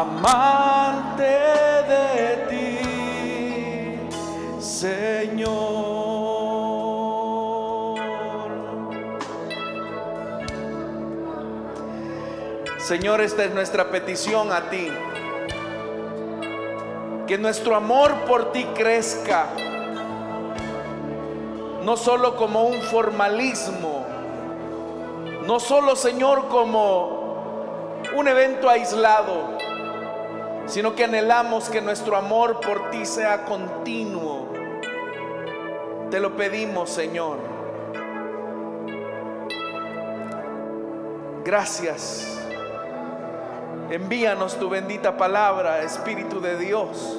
amante de ti, Señor. Señor, esta es nuestra petición a ti. Que nuestro amor por ti crezca, no solo como un formalismo, no solo, Señor, como un evento aislado, sino que anhelamos que nuestro amor por ti sea continuo. Te lo pedimos, Señor. Gracias. Envíanos tu bendita palabra, Espíritu de Dios.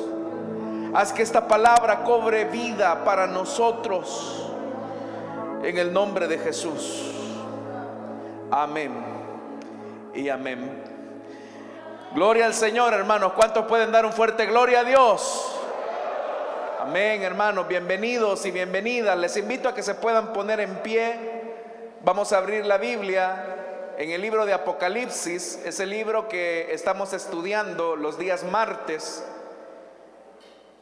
Haz que esta palabra cobre vida para nosotros. En el nombre de Jesús. Amén. Y amén. Gloria al Señor, hermanos. ¿Cuántos pueden dar un fuerte gloria a Dios? Amén, hermanos. Bienvenidos y bienvenidas. Les invito a que se puedan poner en pie. Vamos a abrir la Biblia en el libro de Apocalipsis, es el libro que estamos estudiando los días martes.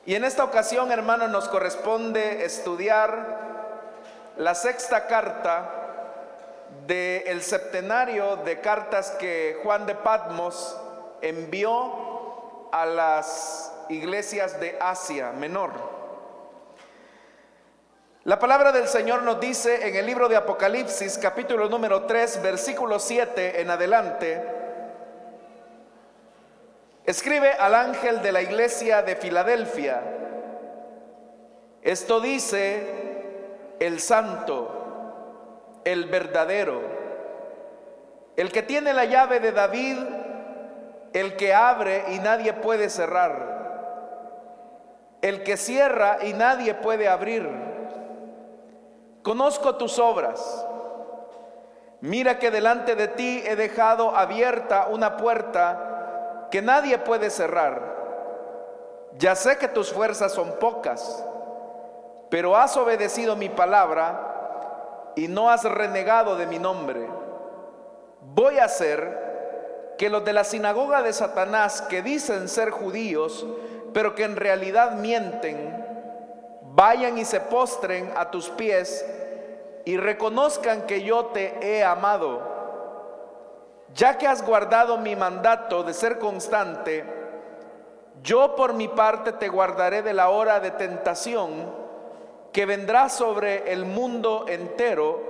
Y en esta ocasión, hermanos, nos corresponde estudiar la sexta carta del septenario de cartas que Juan de Patmos envió a las iglesias de Asia Menor. La palabra del Señor nos dice en el libro de Apocalipsis capítulo número 3 versículo 7 en adelante, escribe al ángel de la iglesia de Filadelfia, esto dice el santo, el verdadero, el que tiene la llave de David, el que abre y nadie puede cerrar, el que cierra y nadie puede abrir Conozco tus obras. Mira que delante de ti he dejado abierta una puerta que nadie puede cerrar. Ya sé que tus fuerzas son pocas, pero has obedecido mi palabra y no has renegado de mi nombre. Voy a hacer que los de la sinagoga de Satanás, que dicen ser judíos, pero que en realidad mienten, vayan y se postren a tus pies y reconozcan que yo te he amado. Ya que has guardado mi mandato de ser constante, yo por mi parte te guardaré de la hora de tentación que vendrá sobre el mundo entero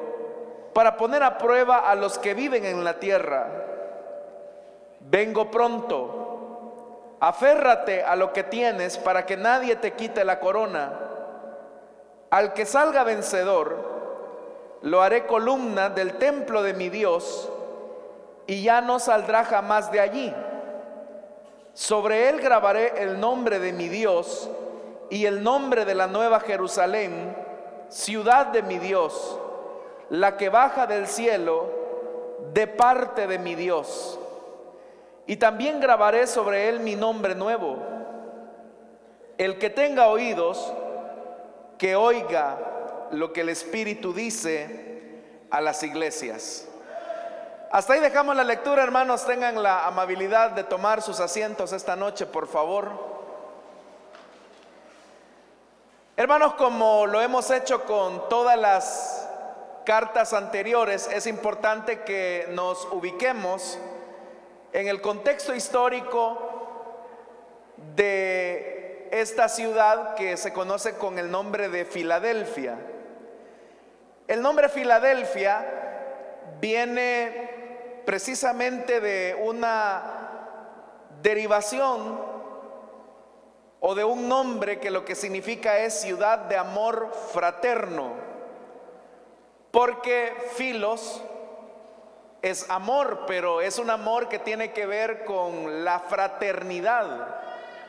para poner a prueba a los que viven en la tierra. Vengo pronto, aférrate a lo que tienes para que nadie te quite la corona. Al que salga vencedor, lo haré columna del templo de mi Dios y ya no saldrá jamás de allí. Sobre él grabaré el nombre de mi Dios y el nombre de la nueva Jerusalén, ciudad de mi Dios, la que baja del cielo de parte de mi Dios. Y también grabaré sobre él mi nombre nuevo. El que tenga oídos, que oiga lo que el Espíritu dice a las iglesias. Hasta ahí dejamos la lectura, hermanos. Tengan la amabilidad de tomar sus asientos esta noche, por favor. Hermanos, como lo hemos hecho con todas las cartas anteriores, es importante que nos ubiquemos en el contexto histórico de esta ciudad que se conoce con el nombre de Filadelfia. El nombre Filadelfia viene precisamente de una derivación o de un nombre que lo que significa es ciudad de amor fraterno, porque filos es amor, pero es un amor que tiene que ver con la fraternidad,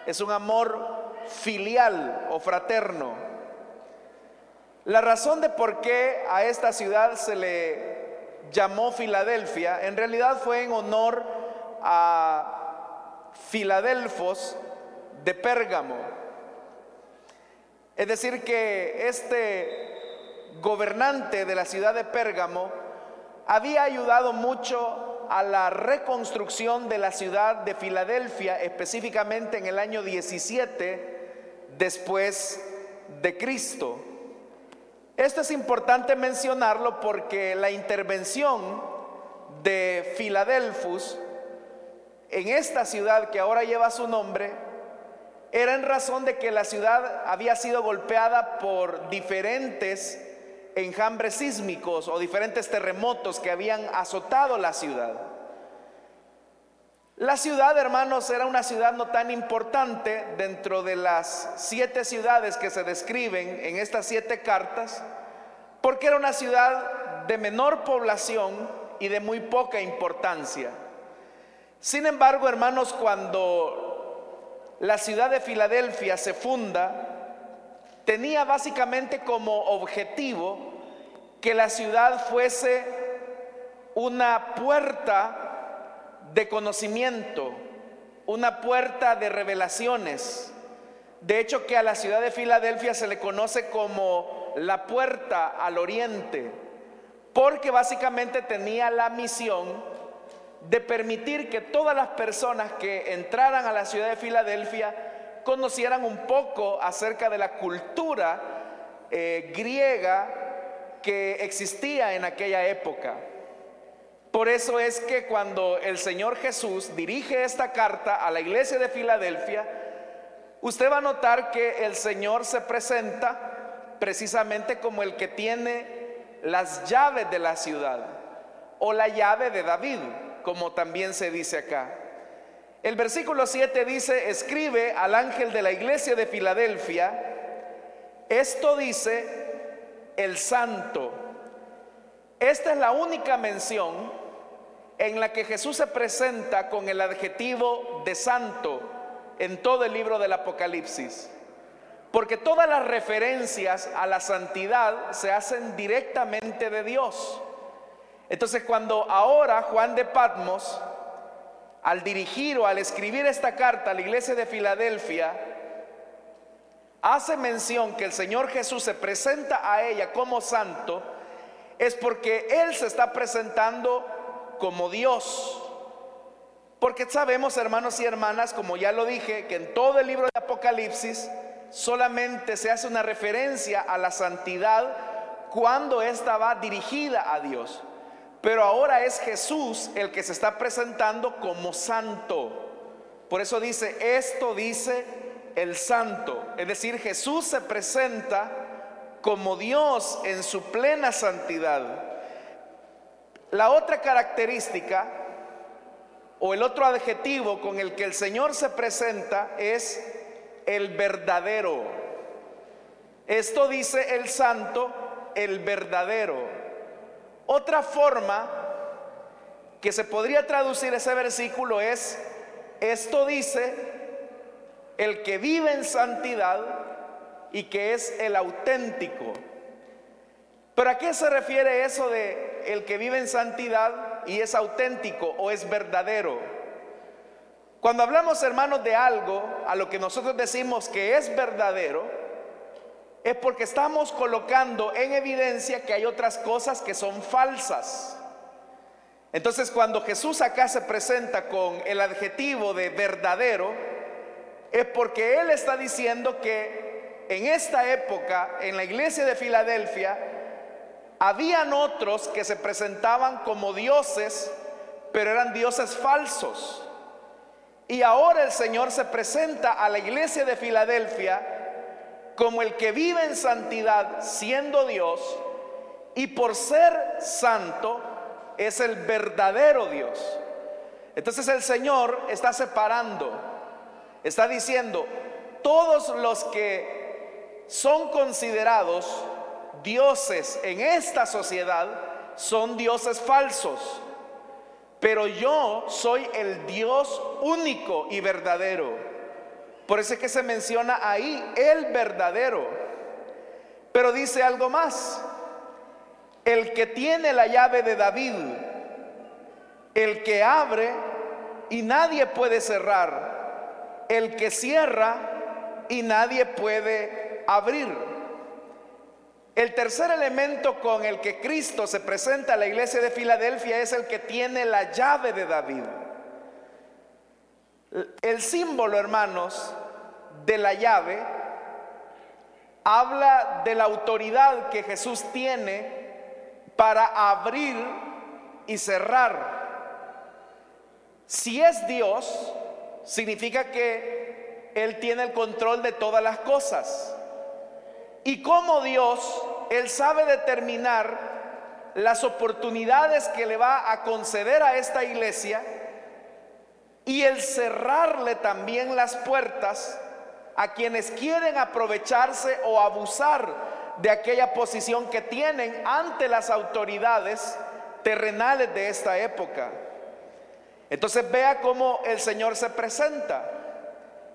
es un amor filial o fraterno. La razón de por qué a esta ciudad se le llamó Filadelfia en realidad fue en honor a Filadelfos de Pérgamo. Es decir, que este gobernante de la ciudad de Pérgamo había ayudado mucho a la reconstrucción de la ciudad de Filadelfia, específicamente en el año 17 después de Cristo. Esto es importante mencionarlo porque la intervención de Filadelfus en esta ciudad que ahora lleva su nombre era en razón de que la ciudad había sido golpeada por diferentes enjambres sísmicos o diferentes terremotos que habían azotado la ciudad. La ciudad, hermanos, era una ciudad no tan importante dentro de las siete ciudades que se describen en estas siete cartas, porque era una ciudad de menor población y de muy poca importancia. Sin embargo, hermanos, cuando la ciudad de Filadelfia se funda, tenía básicamente como objetivo que la ciudad fuese una puerta de conocimiento, una puerta de revelaciones. De hecho que a la ciudad de Filadelfia se le conoce como la puerta al oriente, porque básicamente tenía la misión de permitir que todas las personas que entraran a la ciudad de Filadelfia conocieran un poco acerca de la cultura eh, griega que existía en aquella época. Por eso es que cuando el Señor Jesús dirige esta carta a la iglesia de Filadelfia, usted va a notar que el Señor se presenta precisamente como el que tiene las llaves de la ciudad o la llave de David, como también se dice acá. El versículo 7 dice, escribe al ángel de la iglesia de Filadelfia, esto dice el santo. Esta es la única mención en la que Jesús se presenta con el adjetivo de santo en todo el libro del Apocalipsis. Porque todas las referencias a la santidad se hacen directamente de Dios. Entonces cuando ahora Juan de Patmos, al dirigir o al escribir esta carta a la iglesia de Filadelfia, hace mención que el Señor Jesús se presenta a ella como santo, es porque Él se está presentando como Dios. Porque sabemos, hermanos y hermanas, como ya lo dije, que en todo el libro de Apocalipsis solamente se hace una referencia a la santidad cuando ésta va dirigida a Dios. Pero ahora es Jesús el que se está presentando como santo. Por eso dice, esto dice el santo. Es decir, Jesús se presenta como Dios en su plena santidad. La otra característica o el otro adjetivo con el que el Señor se presenta es el verdadero. Esto dice el santo, el verdadero. Otra forma que se podría traducir ese versículo es, esto dice el que vive en santidad y que es el auténtico. ¿Pero a qué se refiere eso de el que vive en santidad y es auténtico o es verdadero? Cuando hablamos, hermanos, de algo a lo que nosotros decimos que es verdadero, es porque estamos colocando en evidencia que hay otras cosas que son falsas. Entonces, cuando Jesús acá se presenta con el adjetivo de verdadero, es porque Él está diciendo que en esta época, en la iglesia de Filadelfia, habían otros que se presentaban como dioses, pero eran dioses falsos. Y ahora el Señor se presenta a la iglesia de Filadelfia como el que vive en santidad siendo Dios y por ser santo es el verdadero Dios. Entonces el Señor está separando, está diciendo, todos los que son considerados dioses en esta sociedad son dioses falsos, pero yo soy el Dios único y verdadero. Por eso es que se menciona ahí el verdadero. Pero dice algo más, el que tiene la llave de David, el que abre y nadie puede cerrar, el que cierra y nadie puede abrir. El tercer elemento con el que Cristo se presenta a la iglesia de Filadelfia es el que tiene la llave de David. El símbolo, hermanos, de la llave habla de la autoridad que Jesús tiene para abrir y cerrar. Si es Dios, significa que Él tiene el control de todas las cosas. Y como Dios, Él sabe determinar las oportunidades que le va a conceder a esta iglesia y el cerrarle también las puertas a quienes quieren aprovecharse o abusar de aquella posición que tienen ante las autoridades terrenales de esta época. Entonces vea cómo el Señor se presenta.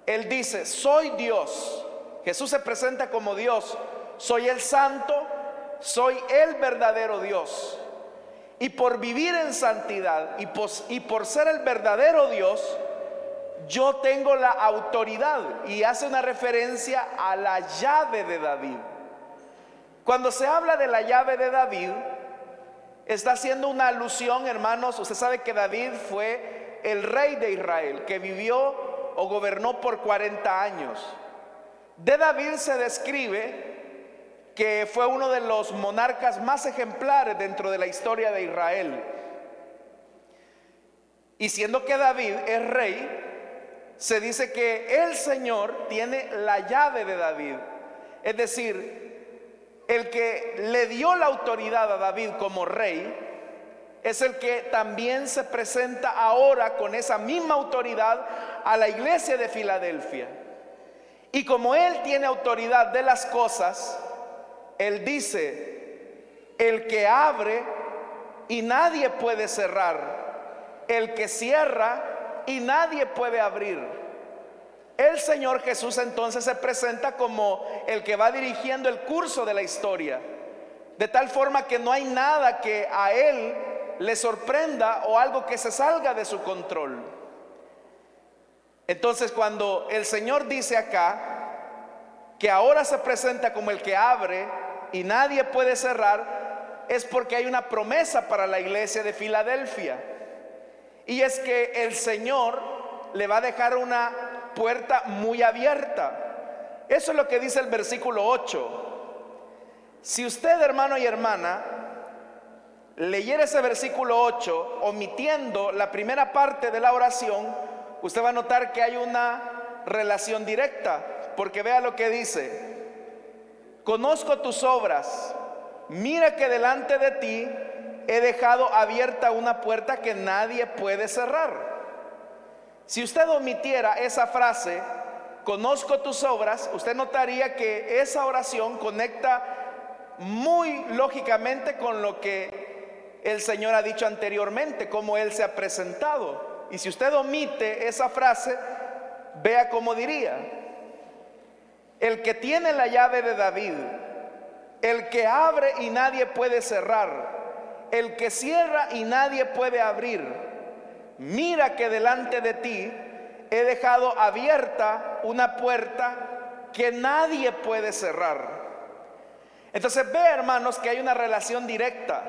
Él dice, soy Dios. Jesús se presenta como Dios. Soy el santo, soy el verdadero Dios. Y por vivir en santidad y, y por ser el verdadero Dios, yo tengo la autoridad. Y hace una referencia a la llave de David. Cuando se habla de la llave de David, está haciendo una alusión, hermanos. Usted sabe que David fue el rey de Israel, que vivió o gobernó por 40 años. De David se describe que fue uno de los monarcas más ejemplares dentro de la historia de Israel. Y siendo que David es rey, se dice que el Señor tiene la llave de David. Es decir, el que le dio la autoridad a David como rey es el que también se presenta ahora con esa misma autoridad a la iglesia de Filadelfia. Y como él tiene autoridad de las cosas, él dice, el que abre y nadie puede cerrar, el que cierra y nadie puede abrir. El Señor Jesús entonces se presenta como el que va dirigiendo el curso de la historia, de tal forma que no hay nada que a Él le sorprenda o algo que se salga de su control. Entonces cuando el Señor dice acá que ahora se presenta como el que abre y nadie puede cerrar, es porque hay una promesa para la iglesia de Filadelfia. Y es que el Señor le va a dejar una puerta muy abierta. Eso es lo que dice el versículo 8. Si usted, hermano y hermana, leyera ese versículo 8, omitiendo la primera parte de la oración, usted va a notar que hay una relación directa, porque vea lo que dice. Conozco tus obras, mira que delante de ti he dejado abierta una puerta que nadie puede cerrar. Si usted omitiera esa frase, conozco tus obras, usted notaría que esa oración conecta muy lógicamente con lo que el Señor ha dicho anteriormente, cómo Él se ha presentado. Y si usted omite esa frase, vea cómo diría, el que tiene la llave de David, el que abre y nadie puede cerrar, el que cierra y nadie puede abrir mira que delante de ti he dejado abierta una puerta que nadie puede cerrar. Entonces ve hermanos que hay una relación directa.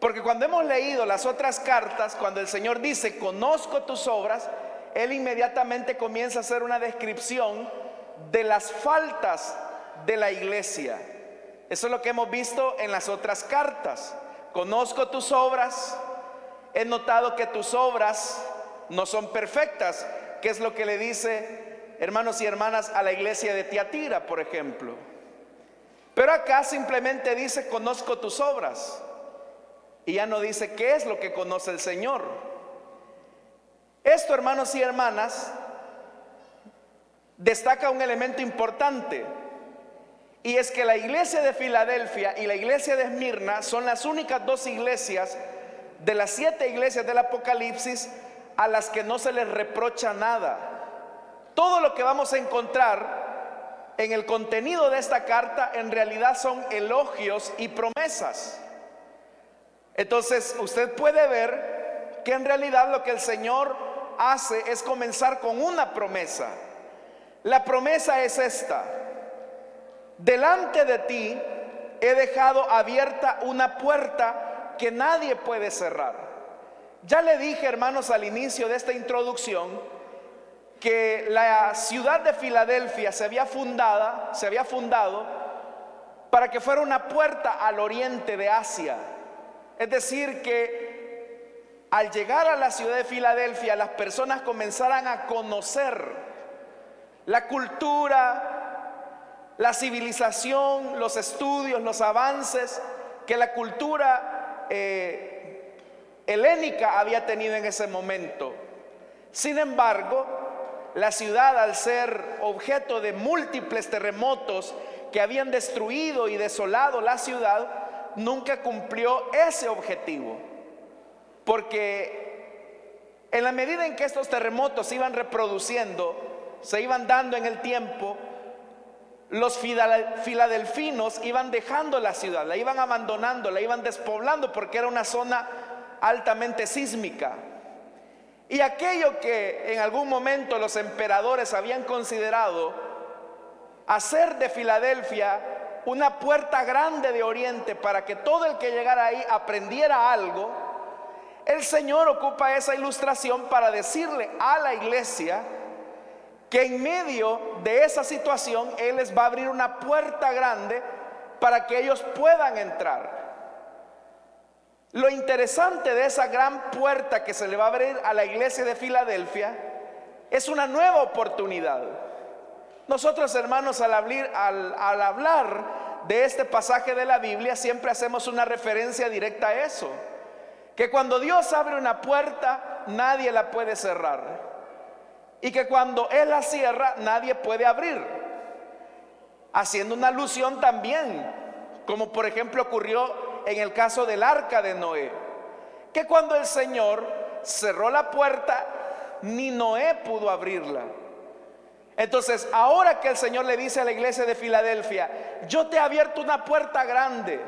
Porque cuando hemos leído las otras cartas, cuando el Señor dice, conozco tus obras, Él inmediatamente comienza a hacer una descripción de las faltas de la iglesia. Eso es lo que hemos visto en las otras cartas. Conozco tus obras, he notado que tus obras no son perfectas, que es lo que le dice hermanos y hermanas a la iglesia de Tiatira, por ejemplo. Pero acá simplemente dice, conozco tus obras. Y ya no dice qué es lo que conoce el Señor. Esto, hermanos y hermanas, destaca un elemento importante. Y es que la iglesia de Filadelfia y la iglesia de Esmirna son las únicas dos iglesias de las siete iglesias del Apocalipsis a las que no se les reprocha nada. Todo lo que vamos a encontrar en el contenido de esta carta en realidad son elogios y promesas. Entonces usted puede ver que en realidad lo que el Señor hace es comenzar con una promesa. La promesa es esta. Delante de ti he dejado abierta una puerta que nadie puede cerrar. Ya le dije, hermanos, al inicio de esta introducción, que la ciudad de Filadelfia se había fundada, se había fundado para que fuera una puerta al oriente de Asia. Es decir, que al llegar a la ciudad de Filadelfia, las personas comenzaran a conocer la cultura, la civilización, los estudios, los avances que la cultura eh, helénica había tenido en ese momento. Sin embargo, la ciudad al ser objeto de múltiples terremotos que habían destruido y desolado la ciudad, nunca cumplió ese objetivo. Porque en la medida en que estos terremotos se iban reproduciendo, se iban dando en el tiempo, los filadelfinos iban dejando la ciudad, la iban abandonando, la iban despoblando porque era una zona altamente sísmica. Y aquello que en algún momento los emperadores habían considerado hacer de Filadelfia una puerta grande de oriente para que todo el que llegara ahí aprendiera algo, el Señor ocupa esa ilustración para decirle a la iglesia que en medio de esa situación Él les va a abrir una puerta grande para que ellos puedan entrar. Lo interesante de esa gran puerta que se le va a abrir a la iglesia de Filadelfia es una nueva oportunidad. Nosotros hermanos al hablar, de este pasaje de la Biblia siempre hacemos una referencia directa a eso. Que cuando Dios abre una puerta nadie la puede cerrar. Y que cuando Él la cierra nadie puede abrir. Haciendo una alusión también, como por ejemplo ocurrió en el caso del arca de Noé, que cuando el Señor cerró la puerta, ni Noé pudo abrirla. Entonces, ahora que el Señor le dice a la iglesia de Filadelfia, yo te he abierto una puerta grande,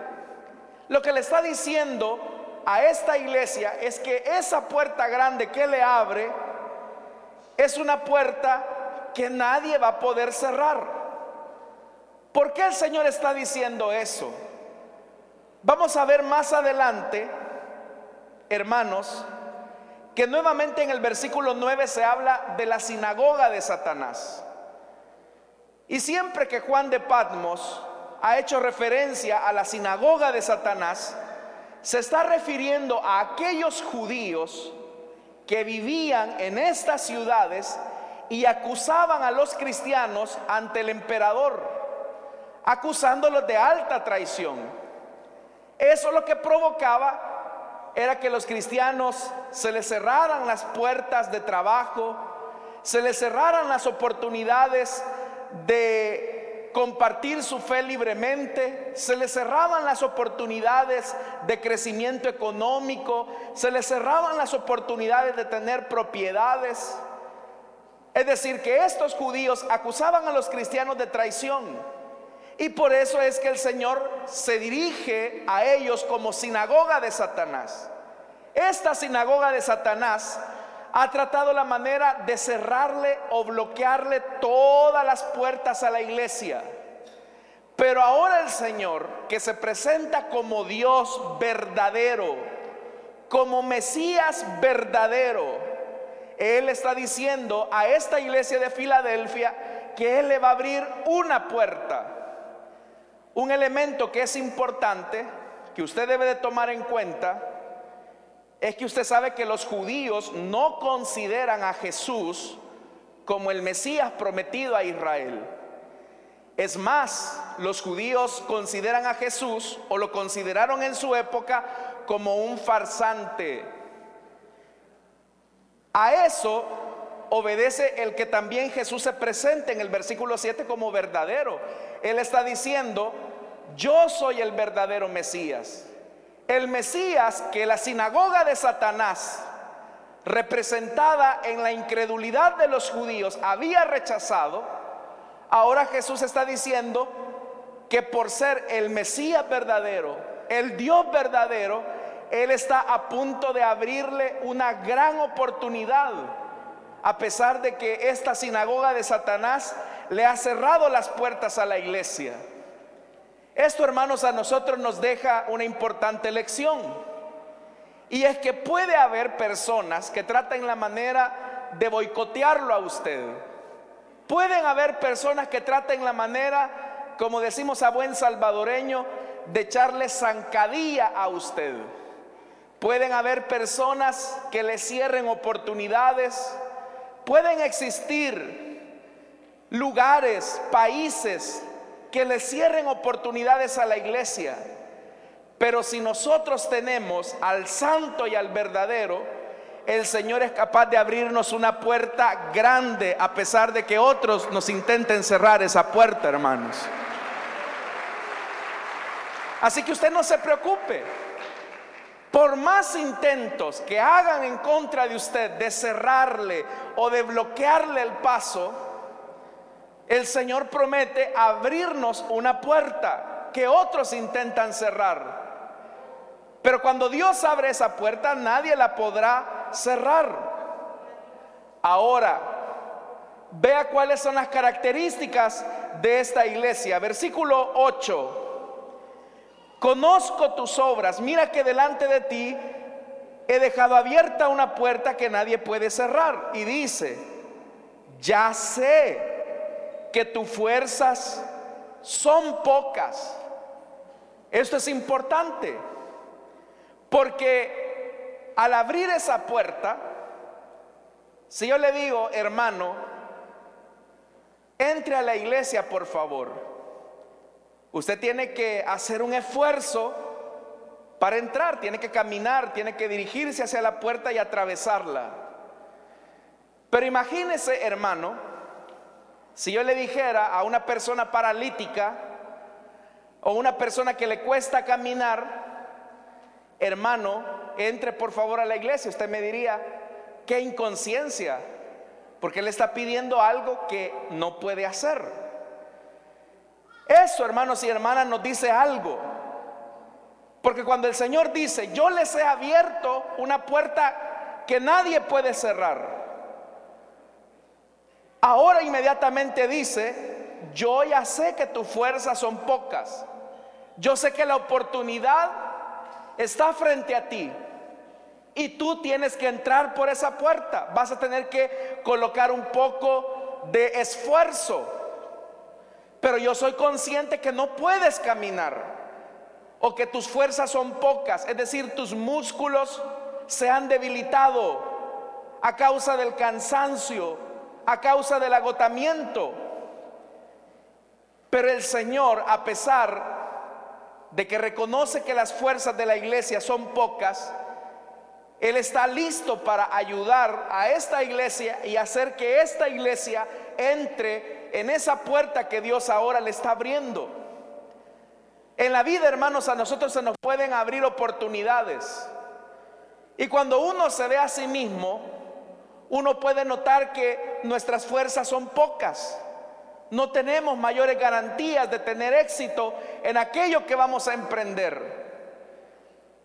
lo que le está diciendo a esta iglesia es que esa puerta grande que le abre es una puerta que nadie va a poder cerrar. ¿Por qué el Señor está diciendo eso? Vamos a ver más adelante, hermanos, que nuevamente en el versículo 9 se habla de la sinagoga de Satanás. Y siempre que Juan de Patmos ha hecho referencia a la sinagoga de Satanás, se está refiriendo a aquellos judíos que vivían en estas ciudades y acusaban a los cristianos ante el emperador, acusándolos de alta traición. Eso lo que provocaba era que los cristianos se les cerraran las puertas de trabajo, se les cerraran las oportunidades de compartir su fe libremente, se les cerraban las oportunidades de crecimiento económico, se les cerraban las oportunidades de tener propiedades. Es decir, que estos judíos acusaban a los cristianos de traición. Y por eso es que el Señor se dirige a ellos como sinagoga de Satanás. Esta sinagoga de Satanás ha tratado la manera de cerrarle o bloquearle todas las puertas a la iglesia. Pero ahora el Señor, que se presenta como Dios verdadero, como Mesías verdadero, Él está diciendo a esta iglesia de Filadelfia que Él le va a abrir una puerta. Un elemento que es importante, que usted debe de tomar en cuenta, es que usted sabe que los judíos no consideran a Jesús como el Mesías prometido a Israel. Es más, los judíos consideran a Jesús o lo consideraron en su época como un farsante. A eso obedece el que también Jesús se presente en el versículo 7 como verdadero. Él está diciendo, yo soy el verdadero Mesías. El Mesías que la sinagoga de Satanás, representada en la incredulidad de los judíos, había rechazado, ahora Jesús está diciendo que por ser el Mesías verdadero, el Dios verdadero, Él está a punto de abrirle una gran oportunidad, a pesar de que esta sinagoga de Satanás le ha cerrado las puertas a la iglesia. Esto, hermanos, a nosotros nos deja una importante lección. Y es que puede haber personas que traten la manera de boicotearlo a usted. Pueden haber personas que traten la manera, como decimos a buen salvadoreño, de echarle zancadilla a usted. Pueden haber personas que le cierren oportunidades. Pueden existir lugares, países que le cierren oportunidades a la iglesia. Pero si nosotros tenemos al santo y al verdadero, el Señor es capaz de abrirnos una puerta grande a pesar de que otros nos intenten cerrar esa puerta, hermanos. Así que usted no se preocupe. Por más intentos que hagan en contra de usted de cerrarle o de bloquearle el paso, el Señor promete abrirnos una puerta que otros intentan cerrar. Pero cuando Dios abre esa puerta, nadie la podrá cerrar. Ahora, vea cuáles son las características de esta iglesia. Versículo 8 conozco tus obras, mira que delante de ti he dejado abierta una puerta que nadie puede cerrar. Y dice, ya sé que tus fuerzas son pocas. Esto es importante, porque al abrir esa puerta, si yo le digo, hermano, entre a la iglesia, por favor. Usted tiene que hacer un esfuerzo para entrar, tiene que caminar, tiene que dirigirse hacia la puerta y atravesarla. Pero imagínese, hermano, si yo le dijera a una persona paralítica o una persona que le cuesta caminar, hermano, entre por favor a la iglesia, usted me diría, qué inconsciencia, porque le está pidiendo algo que no puede hacer. Eso, hermanos y hermanas, nos dice algo. Porque cuando el Señor dice, yo les he abierto una puerta que nadie puede cerrar, ahora inmediatamente dice, yo ya sé que tus fuerzas son pocas. Yo sé que la oportunidad está frente a ti. Y tú tienes que entrar por esa puerta. Vas a tener que colocar un poco de esfuerzo pero yo soy consciente que no puedes caminar o que tus fuerzas son pocas, es decir, tus músculos se han debilitado a causa del cansancio, a causa del agotamiento. Pero el Señor, a pesar de que reconoce que las fuerzas de la iglesia son pocas, Él está listo para ayudar a esta iglesia y hacer que esta iglesia entre en esa puerta que Dios ahora le está abriendo. En la vida, hermanos, a nosotros se nos pueden abrir oportunidades. Y cuando uno se ve a sí mismo, uno puede notar que nuestras fuerzas son pocas. No tenemos mayores garantías de tener éxito en aquello que vamos a emprender.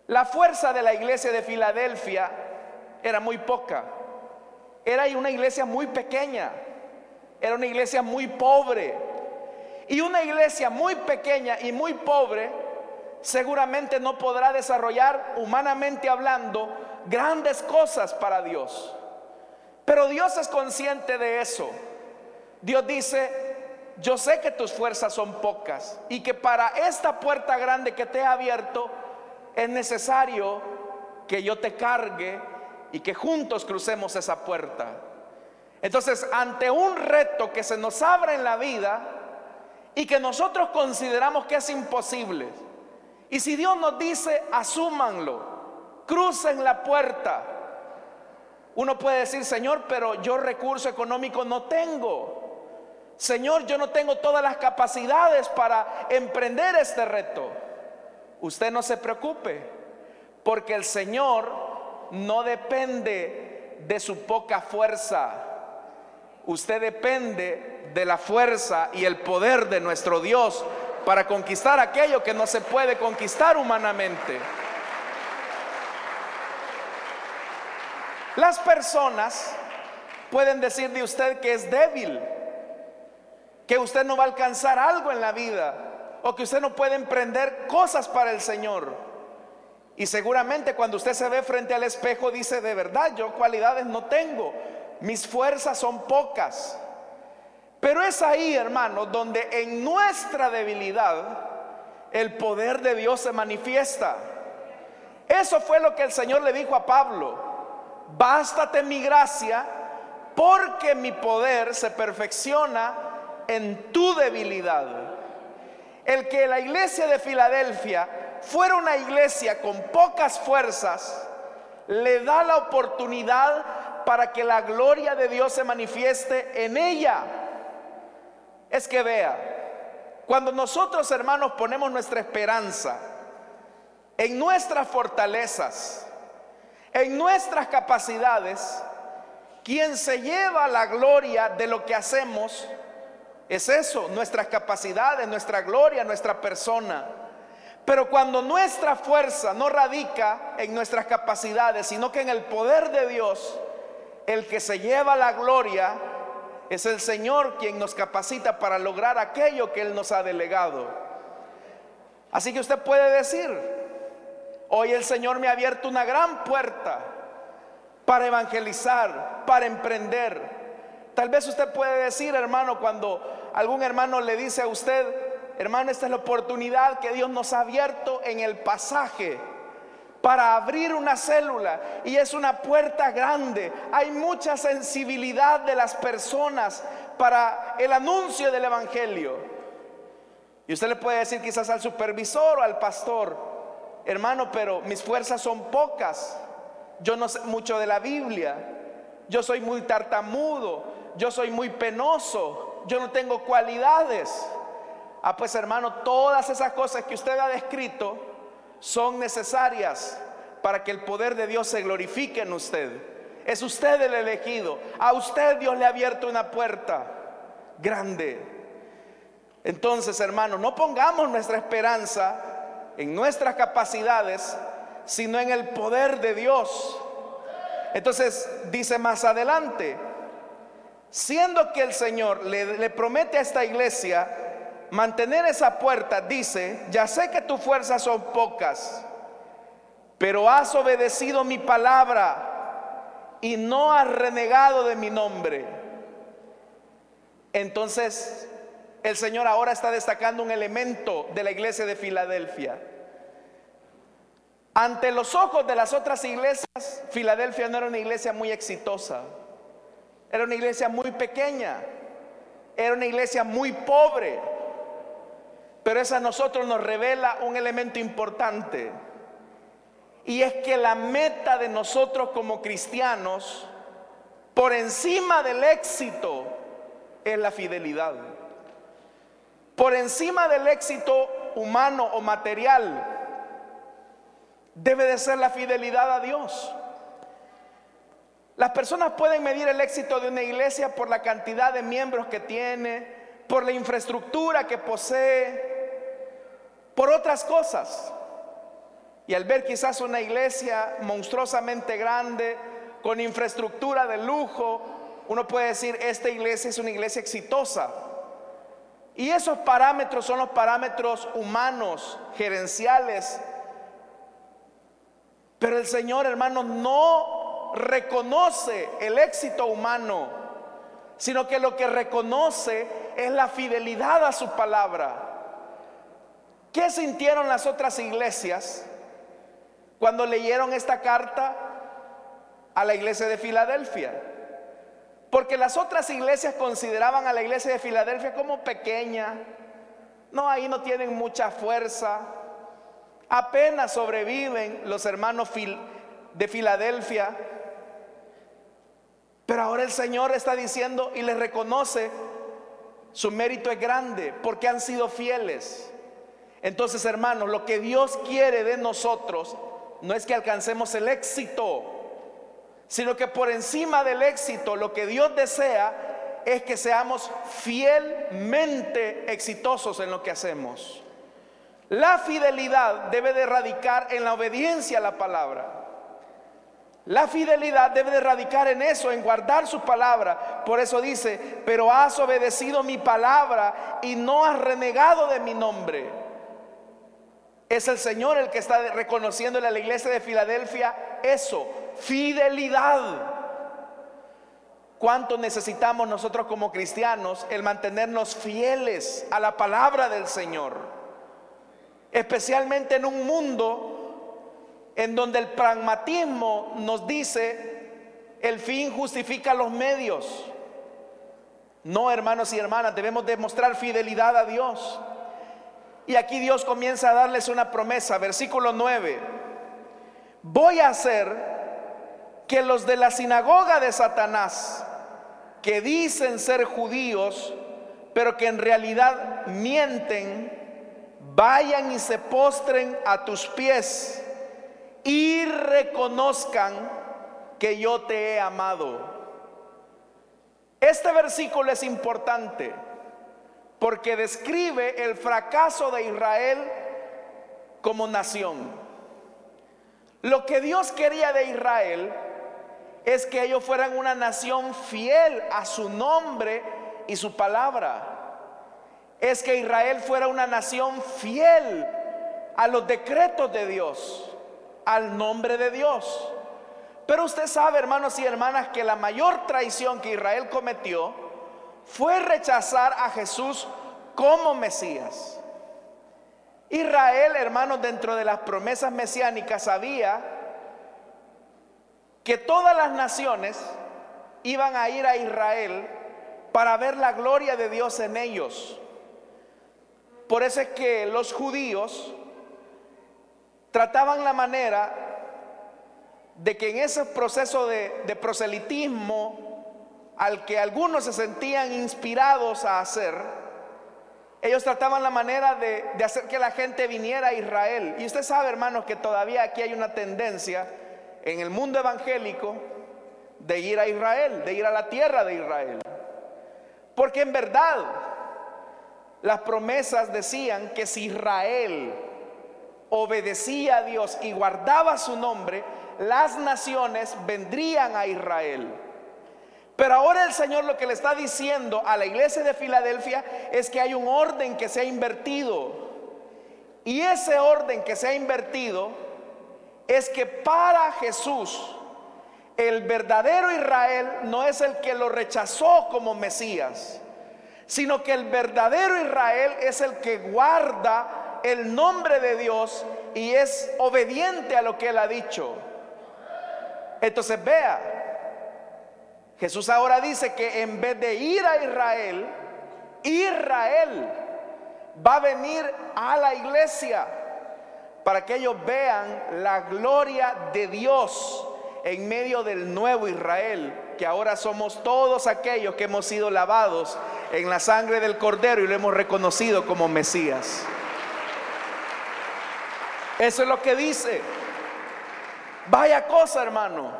La fuerza de la iglesia de Filadelfia era muy poca. Era una iglesia muy pequeña. Era una iglesia muy pobre. Y una iglesia muy pequeña y muy pobre seguramente no podrá desarrollar, humanamente hablando, grandes cosas para Dios. Pero Dios es consciente de eso. Dios dice, yo sé que tus fuerzas son pocas y que para esta puerta grande que te he abierto es necesario que yo te cargue y que juntos crucemos esa puerta. Entonces, ante un reto que se nos abre en la vida y que nosotros consideramos que es imposible, y si Dios nos dice, asúmanlo, crucen la puerta, uno puede decir, Señor, pero yo recurso económico no tengo. Señor, yo no tengo todas las capacidades para emprender este reto. Usted no se preocupe, porque el Señor no depende de su poca fuerza usted depende de la fuerza y el poder de nuestro Dios para conquistar aquello que no se puede conquistar humanamente. Las personas pueden decir de usted que es débil, que usted no va a alcanzar algo en la vida, o que usted no puede emprender cosas para el Señor. Y seguramente cuando usted se ve frente al espejo dice, de verdad, yo cualidades no tengo, mis fuerzas son pocas. Pero es ahí, hermano, donde en nuestra debilidad el poder de Dios se manifiesta. Eso fue lo que el Señor le dijo a Pablo. Bástate mi gracia porque mi poder se perfecciona en tu debilidad. El que la iglesia de Filadelfia fuera una iglesia con pocas fuerzas, le da la oportunidad para que la gloria de Dios se manifieste en ella. Es que vea, cuando nosotros hermanos ponemos nuestra esperanza en nuestras fortalezas, en nuestras capacidades, quien se lleva la gloria de lo que hacemos es eso, nuestras capacidades, nuestra gloria, nuestra persona. Pero cuando nuestra fuerza no radica en nuestras capacidades, sino que en el poder de Dios, el que se lleva la gloria es el Señor quien nos capacita para lograr aquello que Él nos ha delegado. Así que usted puede decir, hoy el Señor me ha abierto una gran puerta para evangelizar, para emprender. Tal vez usted puede decir, hermano, cuando algún hermano le dice a usted, hermano, esta es la oportunidad que Dios nos ha abierto en el pasaje para abrir una célula y es una puerta grande. Hay mucha sensibilidad de las personas para el anuncio del Evangelio. Y usted le puede decir quizás al supervisor o al pastor, hermano, pero mis fuerzas son pocas. Yo no sé mucho de la Biblia. Yo soy muy tartamudo. Yo soy muy penoso. Yo no tengo cualidades. Ah, pues hermano, todas esas cosas que usted ha descrito son necesarias para que el poder de Dios se glorifique en usted. Es usted el elegido. A usted Dios le ha abierto una puerta grande. Entonces, hermano, no pongamos nuestra esperanza en nuestras capacidades, sino en el poder de Dios. Entonces, dice más adelante, siendo que el Señor le, le promete a esta iglesia mantener esa puerta, dice, ya sé que tus fuerzas son pocas, pero has obedecido mi palabra y no has renegado de mi nombre. Entonces, el Señor ahora está destacando un elemento de la iglesia de Filadelfia. Ante los ojos de las otras iglesias, Filadelfia no era una iglesia muy exitosa, era una iglesia muy pequeña, era una iglesia muy pobre. Pero eso a nosotros nos revela un elemento importante. Y es que la meta de nosotros como cristianos, por encima del éxito, es la fidelidad. Por encima del éxito humano o material, debe de ser la fidelidad a Dios. Las personas pueden medir el éxito de una iglesia por la cantidad de miembros que tiene, por la infraestructura que posee, por otras cosas. Y al ver quizás una iglesia monstruosamente grande, con infraestructura de lujo, uno puede decir, esta iglesia es una iglesia exitosa. Y esos parámetros son los parámetros humanos, gerenciales. Pero el Señor, hermano, no reconoce el éxito humano, sino que lo que reconoce es la fidelidad a su palabra. ¿Qué sintieron las otras iglesias cuando leyeron esta carta a la iglesia de Filadelfia? Porque las otras iglesias consideraban a la iglesia de Filadelfia como pequeña. No, ahí no tienen mucha fuerza. Apenas sobreviven los hermanos de Filadelfia. Pero ahora el Señor está diciendo y les reconoce, su mérito es grande porque han sido fieles. Entonces, hermanos, lo que Dios quiere de nosotros no es que alcancemos el éxito, sino que por encima del éxito lo que Dios desea es que seamos fielmente exitosos en lo que hacemos. La fidelidad debe de radicar en la obediencia a la palabra. La fidelidad debe de radicar en eso, en guardar su palabra. Por eso dice, pero has obedecido mi palabra y no has renegado de mi nombre. Es el Señor el que está reconociéndole a la iglesia de Filadelfia eso, fidelidad. ¿Cuánto necesitamos nosotros como cristianos el mantenernos fieles a la palabra del Señor? Especialmente en un mundo en donde el pragmatismo nos dice el fin justifica los medios. No, hermanos y hermanas, debemos demostrar fidelidad a Dios. Y aquí Dios comienza a darles una promesa, versículo 9. Voy a hacer que los de la sinagoga de Satanás, que dicen ser judíos, pero que en realidad mienten, vayan y se postren a tus pies y reconozcan que yo te he amado. Este versículo es importante porque describe el fracaso de Israel como nación. Lo que Dios quería de Israel es que ellos fueran una nación fiel a su nombre y su palabra. Es que Israel fuera una nación fiel a los decretos de Dios al nombre de Dios. Pero usted sabe, hermanos y hermanas, que la mayor traición que Israel cometió fue rechazar a Jesús como Mesías. Israel, hermanos, dentro de las promesas mesiánicas sabía que todas las naciones iban a ir a Israel para ver la gloria de Dios en ellos. Por eso es que los judíos trataban la manera de que en ese proceso de, proselitismo al que algunos se sentían inspirados a hacer, ellos trataban la manera de, hacer que la gente viniera a Israel. Y usted sabe, hermanos, que todavía aquí hay una tendencia en el mundo evangélico de ir a Israel, de ir a la tierra de Israel. Porque en verdad las promesas decían que si Israel obedecía a Dios y guardaba su nombre, las naciones vendrían a Israel. Pero ahora el Señor lo que le está diciendo a la iglesia de Filadelfia es que hay un orden que se ha invertido. Y ese orden que se ha invertido es que para Jesús el verdadero Israel no es el que lo rechazó como Mesías, sino que el verdadero Israel es el que guarda el nombre de Dios y es obediente a lo que Él ha dicho. Entonces vea, Jesús ahora dice que en vez de ir a Israel, Israel va a venir a la iglesia para que ellos vean la gloria de Dios en medio del nuevo Israel, que ahora somos todos aquellos que hemos sido lavados en la sangre del Cordero y lo hemos reconocido como Mesías. Eso es lo que dice. Vaya cosa, hermano.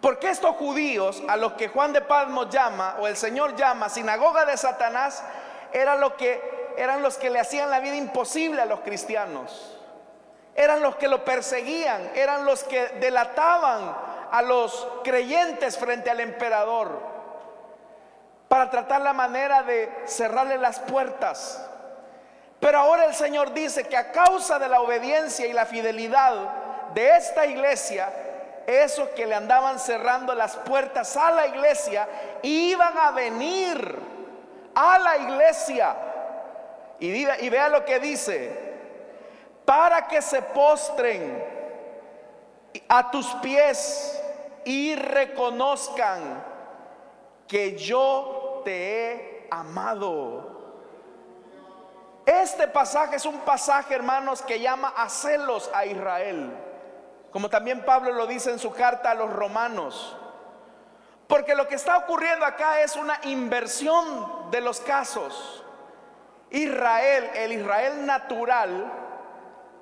Porque estos judíos, a los que Juan de Palmo llama, o el Señor llama, sinagoga de Satanás, que, eran los que le hacían la vida imposible a los cristianos. Eran los que lo perseguían, eran los que delataban a los creyentes frente al emperador para tratar la manera de cerrarle las puertas. Pero ahora el Señor dice que a causa de la obediencia y la fidelidad de esta iglesia, esos que le andaban cerrando las puertas a la iglesia, iban a venir a la iglesia. Y, vea lo que dice, para que se postren a tus pies y reconozcan que yo te he amado. Este pasaje es un pasaje, hermanos, que llama a celos a Israel. Como también Pablo lo dice en su carta a los romanos. Porque lo que está ocurriendo acá es una inversión de los casos. Israel, el Israel natural,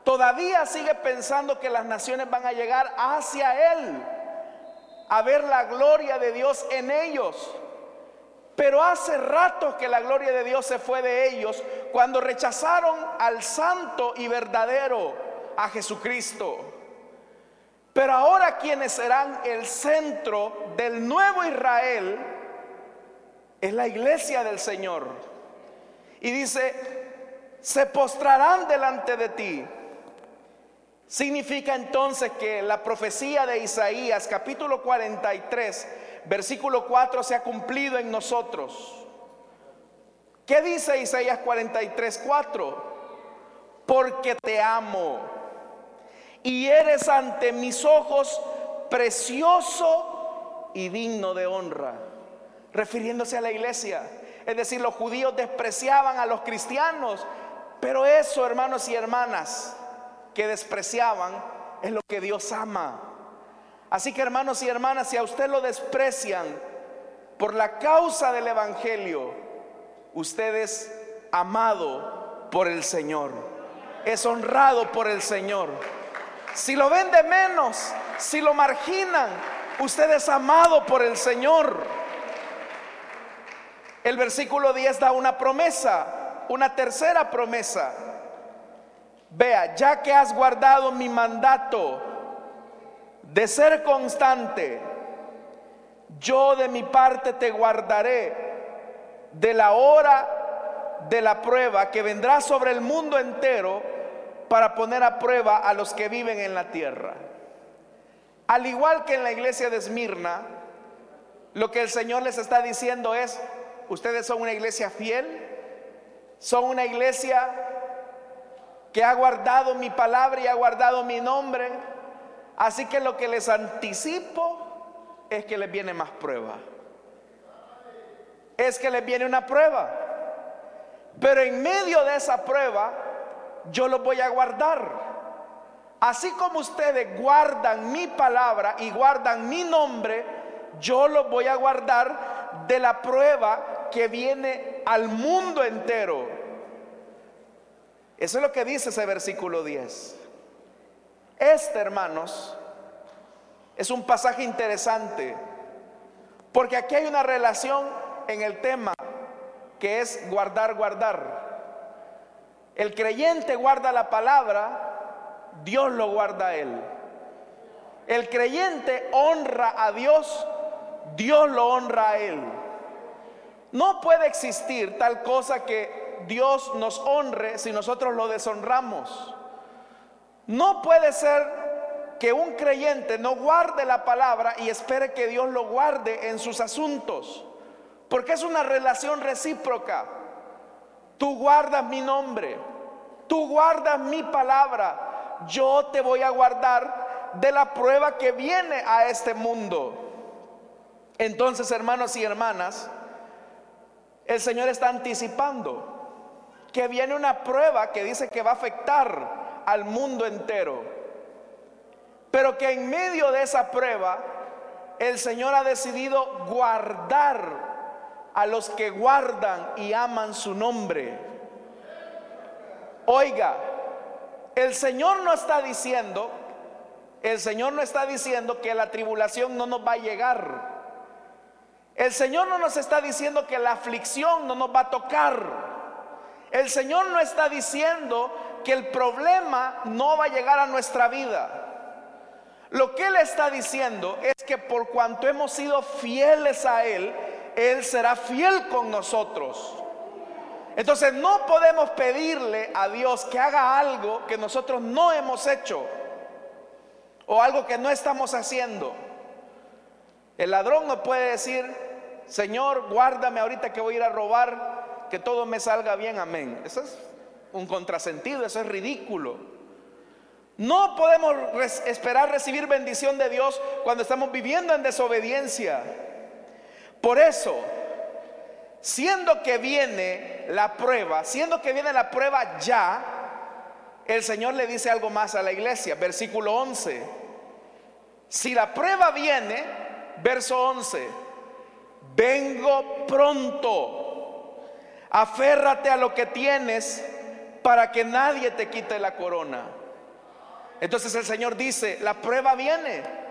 todavía sigue pensando que las naciones van a llegar hacia Él, a ver la gloria de Dios en ellos. Pero hace rato que la gloria de Dios se fue de ellos cuando rechazaron al santo y verdadero, a Jesucristo. Pero ahora quienes serán el centro del nuevo Israel es la iglesia del Señor. Y dice, se postrarán delante de ti. Significa entonces que la profecía de Isaías capítulo 43, versículo 4 se ha cumplido en nosotros. ¿Qué dice Isaías 43, 4? Porque te amo y eres ante mis ojos precioso y digno de honra. Refiriéndose a la iglesia. Es decir, los judíos despreciaban a los cristianos. Pero eso, hermanos y hermanas, que despreciaban, es lo que Dios ama. Así que, hermanos y hermanas, si a usted lo desprecian por la causa del Evangelio, usted es amado por el Señor. Es honrado por el Señor. Si lo ven de menos, si lo marginan, usted es amado por el Señor. El versículo 10 da una promesa, una tercera promesa. Vea, ya que has guardado mi mandato de ser constante, yo de mi parte te guardaré de la hora de la prueba que vendrá sobre el mundo entero para poner a prueba a los que viven en la tierra. Al igual que en la iglesia de Esmirna, lo que el Señor les está diciendo es, ustedes son una iglesia fiel, son una iglesia que ha guardado mi palabra y ha guardado mi nombre, así que lo que les anticipo es que les viene más prueba. Es que les viene una prueba. Pero en medio de esa prueba, yo los voy a guardar. Así como ustedes guardan mi palabra y guardan mi nombre, yo los voy a guardar de la prueba que viene al mundo entero. Eso es lo que dice ese versículo 10. Este, hermanos, es un pasaje interesante, porque aquí hay una relación en el tema que es guardar, guardar. El creyente guarda la palabra, Dios lo guarda a él. El creyente honra a Dios, Dios lo honra a él. No puede existir tal cosa que Dios nos honre si nosotros lo deshonramos. No puede ser que un creyente no guarde la palabra y espere que Dios lo guarde en sus asuntos. Porque es una relación recíproca. Tú guardas mi nombre, tú guardas mi palabra, yo te voy a guardar de la prueba que viene a este mundo. Entonces, hermanos y hermanas, el Señor está anticipando que viene una prueba que dice que va a afectar al mundo entero. Pero que en medio de esa prueba, el Señor ha decidido guardar a los que guardan y aman su nombre. Oiga, el Señor no está diciendo, el Señor no está diciendo que la tribulación no nos va a llegar. El Señor no nos está diciendo que la aflicción no nos va a tocar. El Señor no está diciendo que el problema no va a llegar a nuestra vida. Lo que Él está diciendo es que por cuanto hemos sido fieles a Él, él será fiel con nosotros. Entonces no podemos pedirle a Dios que haga algo que nosotros no hemos hecho o algo que no estamos haciendo. El ladrón no puede decir, Señor, guárdame ahorita que voy a ir a robar, que todo me salga bien, amén. Eso es un contrasentido, eso es ridículo. No podemos esperar recibir bendición de Dios cuando estamos viviendo en desobediencia. Por eso, siendo que viene la prueba, siendo que viene la prueba ya, el Señor le dice algo más a la iglesia, versículo 11. Si la prueba viene, verso 11, vengo pronto, aférrate a lo que tienes para que nadie te quite la corona. Entonces el Señor dice, la prueba viene.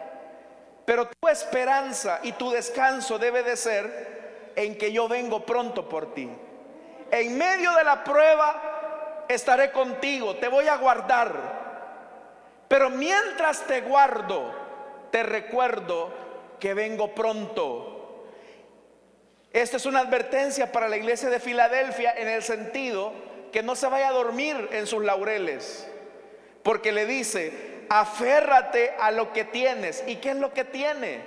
Pero tu esperanza y tu descanso debe de ser en que yo vengo pronto por ti. En medio de la prueba estaré contigo, te voy a guardar. Pero mientras te guardo, te recuerdo que vengo pronto. Esta es una advertencia para la iglesia de Filadelfia en el sentido que no se vaya a dormir en sus laureles. Porque le dice, aférrate a lo que tienes. ¿Y qué es lo que tiene?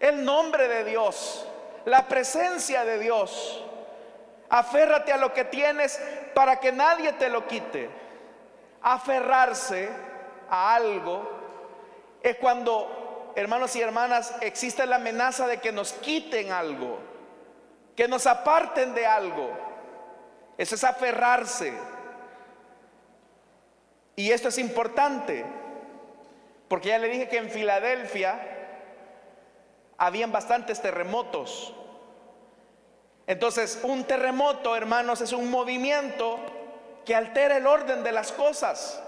El nombre de Dios, la presencia de Dios. Aférrate a lo que tienes para que nadie te lo quite. Aferrarse a algo es cuando, hermanos y hermanas, existe la amenaza de que nos quiten algo, que nos aparten de algo. Eso es aferrarse. Y esto es importante, porque ya le dije que en Filadelfia habían bastantes terremotos. Entonces, un terremoto, hermanos, es un movimiento que altera el orden de las cosas.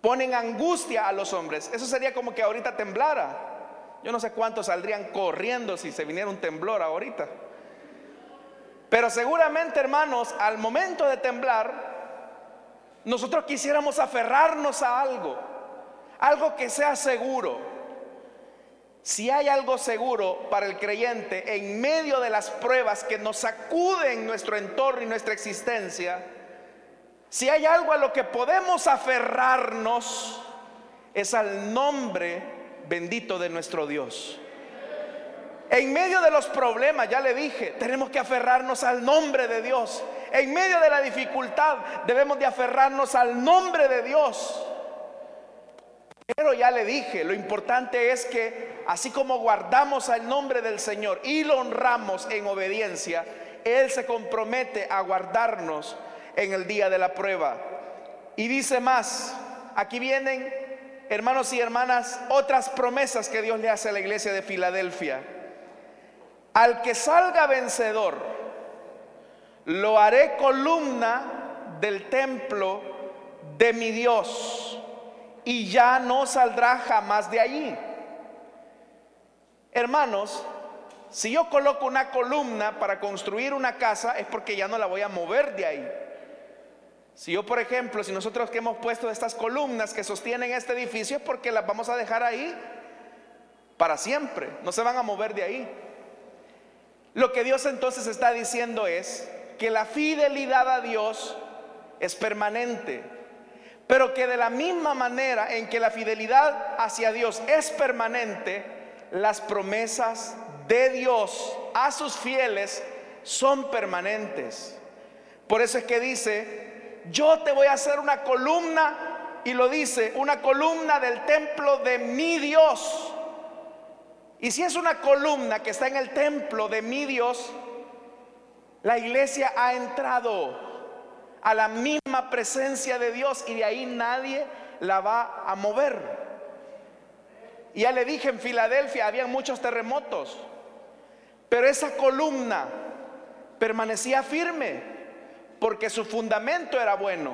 Ponen angustia a los hombres. Eso sería como que ahorita temblara. Yo no sé cuántos saldrían corriendo si se viniera un temblor ahorita. Pero seguramente, hermanos, al momento de temblar, nosotros quisiéramos aferrarnos a algo, algo que sea seguro. Si hay algo seguro para el creyente en medio de las pruebas que nos sacuden nuestro entorno y nuestra existencia, si hay algo a lo que podemos aferrarnos, es al nombre bendito de nuestro Dios. En medio de los problemas, ya le dije, tenemos que aferrarnos al nombre de Dios. En medio de la dificultad, debemos de aferrarnos al nombre de Dios. Pero ya le dije, lo importante es que así como guardamos al nombre del Señor y lo honramos en obediencia, Él se compromete a guardarnos en el día de la prueba. Y dice más, aquí vienen, hermanos y hermanas, otras promesas que Dios le hace a la iglesia de Filadelfia. Al que salga vencedor, lo haré columna del templo de mi Dios y ya no saldrá jamás de allí. Hermanos, si yo coloco una columna para construir una casa es porque ya no la voy a mover de ahí. Si yo, por ejemplo, si nosotros que hemos puesto estas columnas que sostienen este edificio es porque las vamos a dejar ahí para siempre, no se van a mover de ahí. Lo que Dios entonces está diciendo es que la fidelidad a Dios es permanente pero que de la misma manera en que la fidelidad hacia Dios es permanente, las promesas de Dios a sus fieles son permanentes. Por eso es que dice, yo te voy a hacer una columna, y lo dice, una columna del templo de mi Dios. Y si es una columna que está en el templo de mi Dios, la iglesia ha entrado a la misma presencia de Dios y de ahí nadie la va a mover. Ya le dije, en Filadelfia había muchos terremotos, pero esa columna permanecía firme porque su fundamento era bueno.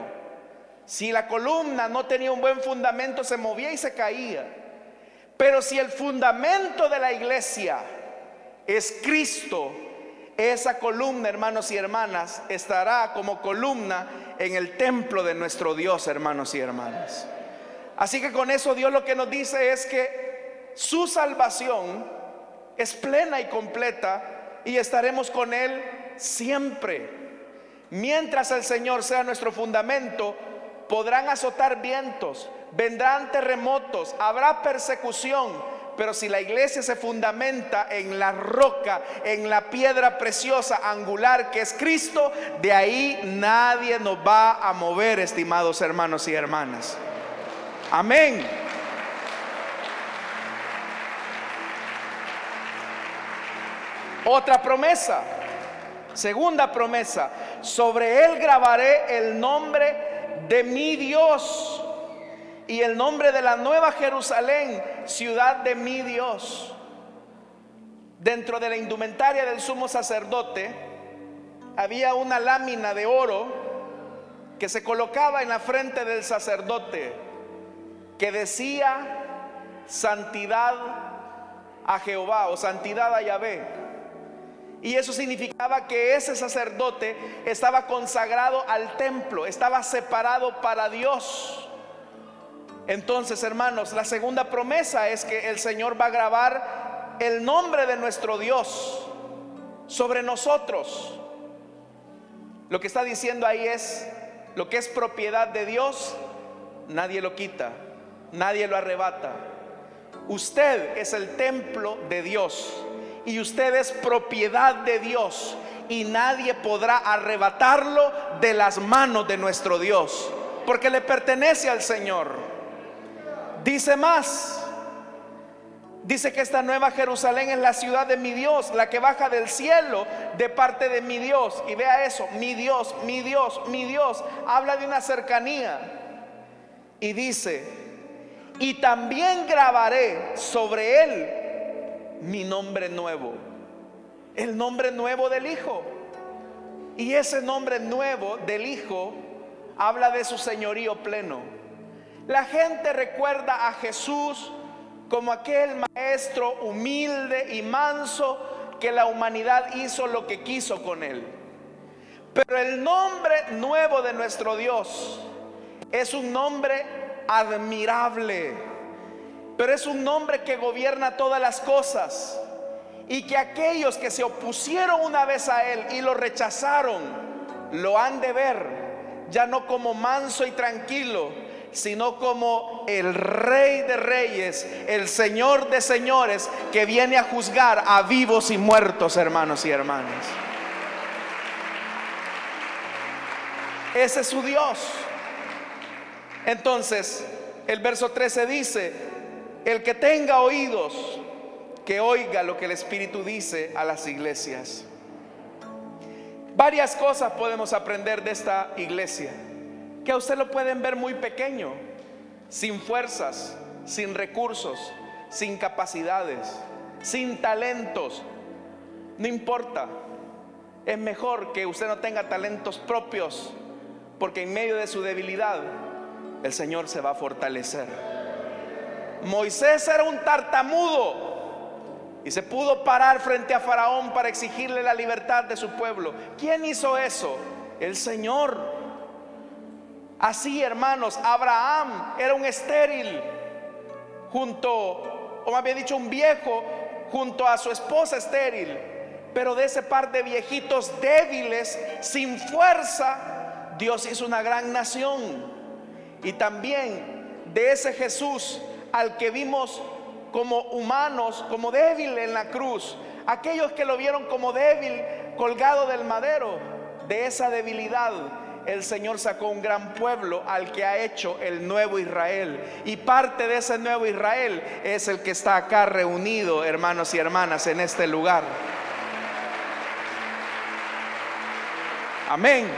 Si la columna no tenía un buen fundamento, se movía y se caía. Pero si el fundamento de la iglesia es Cristo, esa columna, hermanos y hermanas, estará como columna en el templo de nuestro Dios, hermanos y hermanas. Así que con eso Dios lo que nos dice es que su salvación es plena y completa y estaremos con Él siempre. Mientras el Señor sea nuestro fundamento, podrán azotar vientos, vendrán terremotos, habrá persecución pero si la iglesia se fundamenta en la roca, en la piedra preciosa, angular que es Cristo, de ahí nadie nos va a mover, estimados hermanos y hermanas. Amén. Otra promesa, segunda promesa, sobre él grabaré el nombre de mi Dios y el nombre de la nueva Jerusalén, ciudad de mi Dios. Dentro de la indumentaria del sumo sacerdote había una lámina de oro que se colocaba en la frente del sacerdote que decía santidad a Jehová o santidad a Yahvé. Y eso significaba que ese sacerdote estaba consagrado al templo, estaba separado para Dios. Entonces, hermanos, la segunda promesa es que el Señor va a grabar el nombre de nuestro Dios sobre nosotros. Lo que está diciendo ahí es, lo que es propiedad de Dios, nadie lo quita, nadie lo arrebata. Usted es el templo de Dios y usted es propiedad de Dios y nadie podrá arrebatarlo de las manos de nuestro Dios, porque le pertenece al Señor. Dice más. Dice que esta nueva Jerusalén es la ciudad de mi Dios, la que baja del cielo de parte de mi Dios. Y vea eso, mi Dios, mi Dios, mi Dios. Habla de una cercanía. Y dice, y también grabaré sobre él mi nombre nuevo. El nombre nuevo del Hijo. Y ese nombre nuevo del Hijo habla de su señorío pleno la gente recuerda a Jesús como aquel maestro humilde y manso que la humanidad hizo lo que quiso con él. Pero el nombre nuevo de nuestro Dios es un nombre admirable, pero es un nombre que gobierna todas las cosas y que aquellos que se opusieron una vez a él y lo rechazaron, lo han de ver ya no como manso y tranquilo, sino como el rey de reyes, el señor de señores, que viene a juzgar a vivos y muertos, hermanos y hermanas. Ese es su Dios. Entonces, el verso 13 dice, el que tenga oídos, que oiga lo que el Espíritu dice a las iglesias. Varias cosas podemos aprender de esta iglesia que a usted lo pueden ver muy pequeño, sin fuerzas, sin recursos, sin capacidades, sin talentos. No importa. Es mejor que usted no tenga talentos propios, porque en medio de su debilidad el Señor se va a fortalecer. Moisés era un tartamudo y se pudo parar frente a Faraón para exigirle la libertad de su pueblo. ¿Quién hizo eso? El Señor. Así, hermanos, Abraham era un estéril junto, o más bien dicho, un viejo junto a su esposa estéril. Pero de ese par de viejitos débiles, sin fuerza, Dios hizo una gran nación. Y también de ese Jesús al que vimos como humanos, como débil en la cruz, aquellos que lo vieron como débil colgado del madero, de esa debilidad el Señor sacó un gran pueblo al que ha hecho el nuevo Israel. Y parte de ese nuevo Israel es el que está acá reunido, hermanos y hermanas, en este lugar. Amén.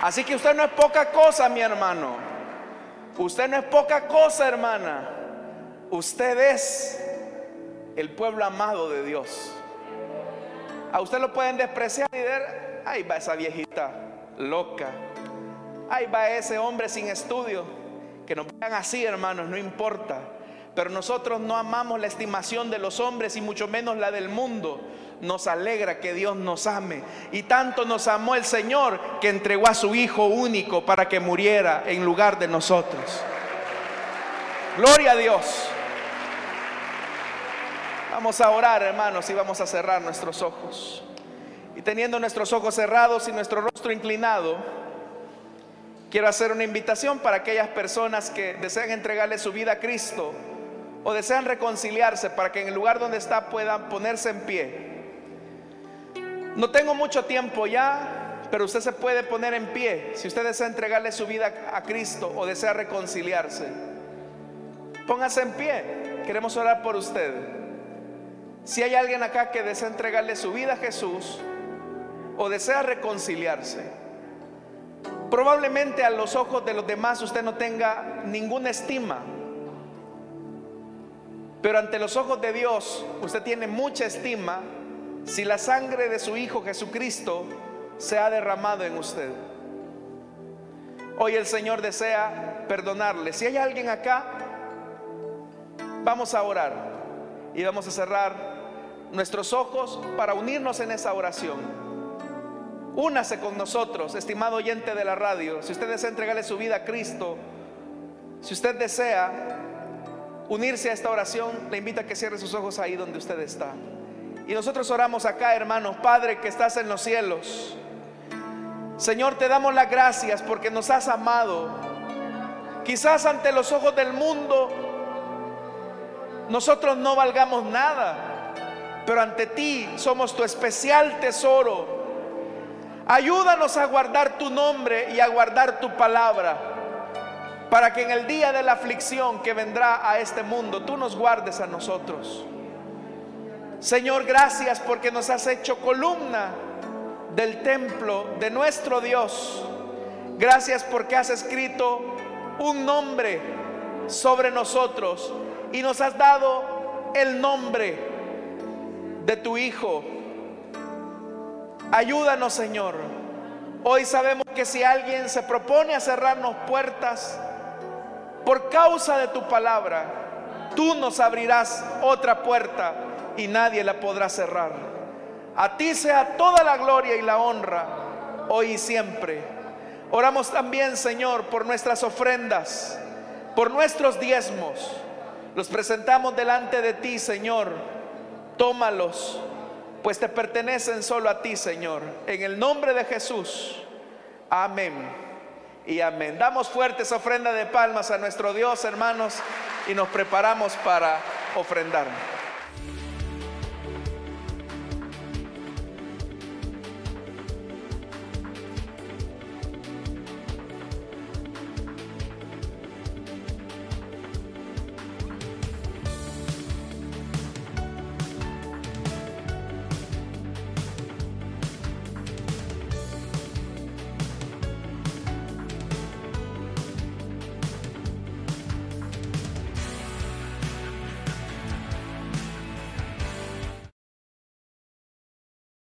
Así que usted no es poca cosa, mi hermano. Usted no es poca cosa, hermana. Usted es el pueblo amado de Dios. A usted lo pueden despreciar y ver, Ahí va esa viejita loca. Ahí va ese hombre sin estudio. Que nos vean así, hermanos, no importa. Pero nosotros no amamos la estimación de los hombres y mucho menos la del mundo. Nos alegra que Dios nos ame. Y tanto nos amó el Señor que entregó a su Hijo único para que muriera en lugar de nosotros. Gloria a Dios. Vamos a orar, hermanos, y vamos a cerrar nuestros ojos. Y teniendo nuestros ojos cerrados y nuestro rostro inclinado, quiero hacer una invitación para aquellas personas que desean entregarle su vida a Cristo o desean reconciliarse para que en el lugar donde está puedan ponerse en pie. No tengo mucho tiempo ya, pero usted se puede poner en pie si usted desea entregarle su vida a Cristo o desea reconciliarse. Póngase en pie, queremos orar por usted. Si hay alguien acá que desea entregarle su vida a Jesús, o desea reconciliarse, probablemente a los ojos de los demás usted no tenga ninguna estima. Pero ante los ojos de Dios usted tiene mucha estima si la sangre de su Hijo Jesucristo se ha derramado en usted. Hoy el Señor desea perdonarle. Si hay alguien acá, vamos a orar y vamos a cerrar nuestros ojos para unirnos en esa oración. Únase con nosotros, estimado oyente de la radio. Si usted desea entregarle su vida a Cristo Si usted desea unirse a esta oración, le invito a que cierre sus ojos ahí donde usted está. Y nosotros oramos acá, hermanos, Padre que estás en los cielos. Señor, te damos las gracias porque nos has amado. Quizás ante los ojos del mundo nosotros no valgamos nada, pero ante ti somos tu especial tesoro. Ayúdanos a guardar tu nombre y a guardar tu palabra, para que en el día de la aflicción que vendrá a este mundo, tú nos guardes a nosotros. Señor, gracias porque nos has hecho columna del templo de nuestro Dios. Gracias porque has escrito un nombre sobre nosotros y nos has dado el nombre de tu Hijo. Ayúdanos, Señor. Hoy sabemos que si alguien se propone a cerrarnos puertas por causa de tu palabra, tú nos abrirás otra puerta y nadie la podrá cerrar. A ti sea toda la gloria y la honra, hoy y siempre. Oramos también, Señor, por nuestras ofrendas, por nuestros diezmos. Los presentamos delante de ti, Señor. Tómalos, pues te pertenecen solo a ti, Señor. En el nombre de Jesús. Amén. Y amén. Damos fuertes ofrenda de palmas a nuestro Dios, hermanos, y nos preparamos para ofrendar.